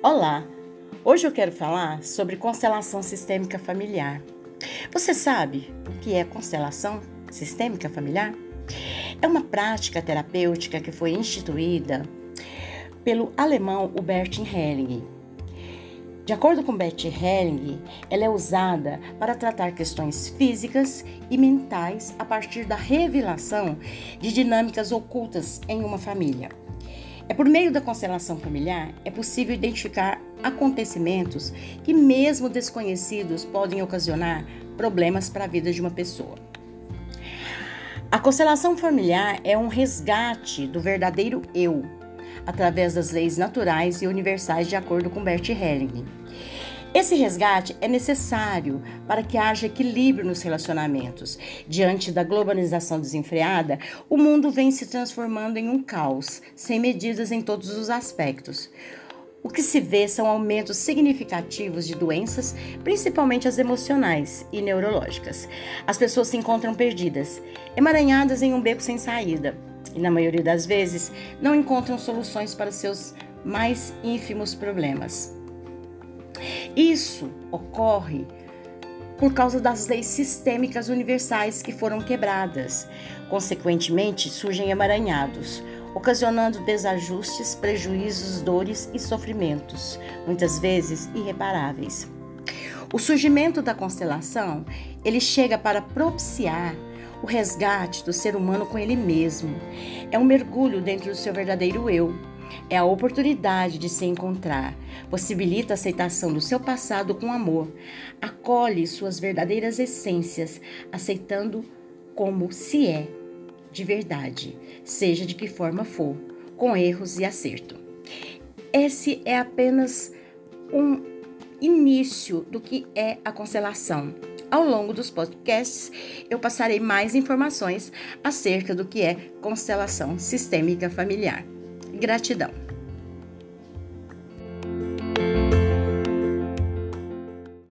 Olá! Hoje eu quero falar sobre constelação sistêmica familiar. Você sabe o que é constelação sistêmica familiar? É uma prática terapêutica que foi instituída pelo alemão Hubert Helling. De acordo com Bert Helling, ela é usada para tratar questões físicas e mentais a partir da revelação de dinâmicas ocultas em uma família. É por meio da constelação familiar é possível identificar acontecimentos que, mesmo desconhecidos, podem ocasionar problemas para a vida de uma pessoa. A constelação familiar é um resgate do verdadeiro eu, através das leis naturais e universais, de acordo com Bert Helling. Esse resgate é necessário para que haja equilíbrio nos relacionamentos. Diante da globalização desenfreada, o mundo vem se transformando em um caos, sem medidas em todos os aspectos. O que se vê são aumentos significativos de doenças, principalmente as emocionais e neurológicas. As pessoas se encontram perdidas, emaranhadas em um beco sem saída, e na maioria das vezes não encontram soluções para seus mais ínfimos problemas. Isso ocorre por causa das leis sistêmicas universais que foram quebradas. Consequentemente, surgem emaranhados, ocasionando desajustes, prejuízos, dores e sofrimentos, muitas vezes irreparáveis. O surgimento da constelação, ele chega para propiciar o resgate do ser humano com ele mesmo. É um mergulho dentro do seu verdadeiro eu, é a oportunidade de se encontrar. Possibilita a aceitação do seu passado com amor. Acolhe suas verdadeiras essências, aceitando como se é, de verdade, seja de que forma for, com erros e acerto. Esse é apenas um início do que é a constelação. Ao longo dos podcasts, eu passarei mais informações acerca do que é constelação sistêmica familiar. Gratidão.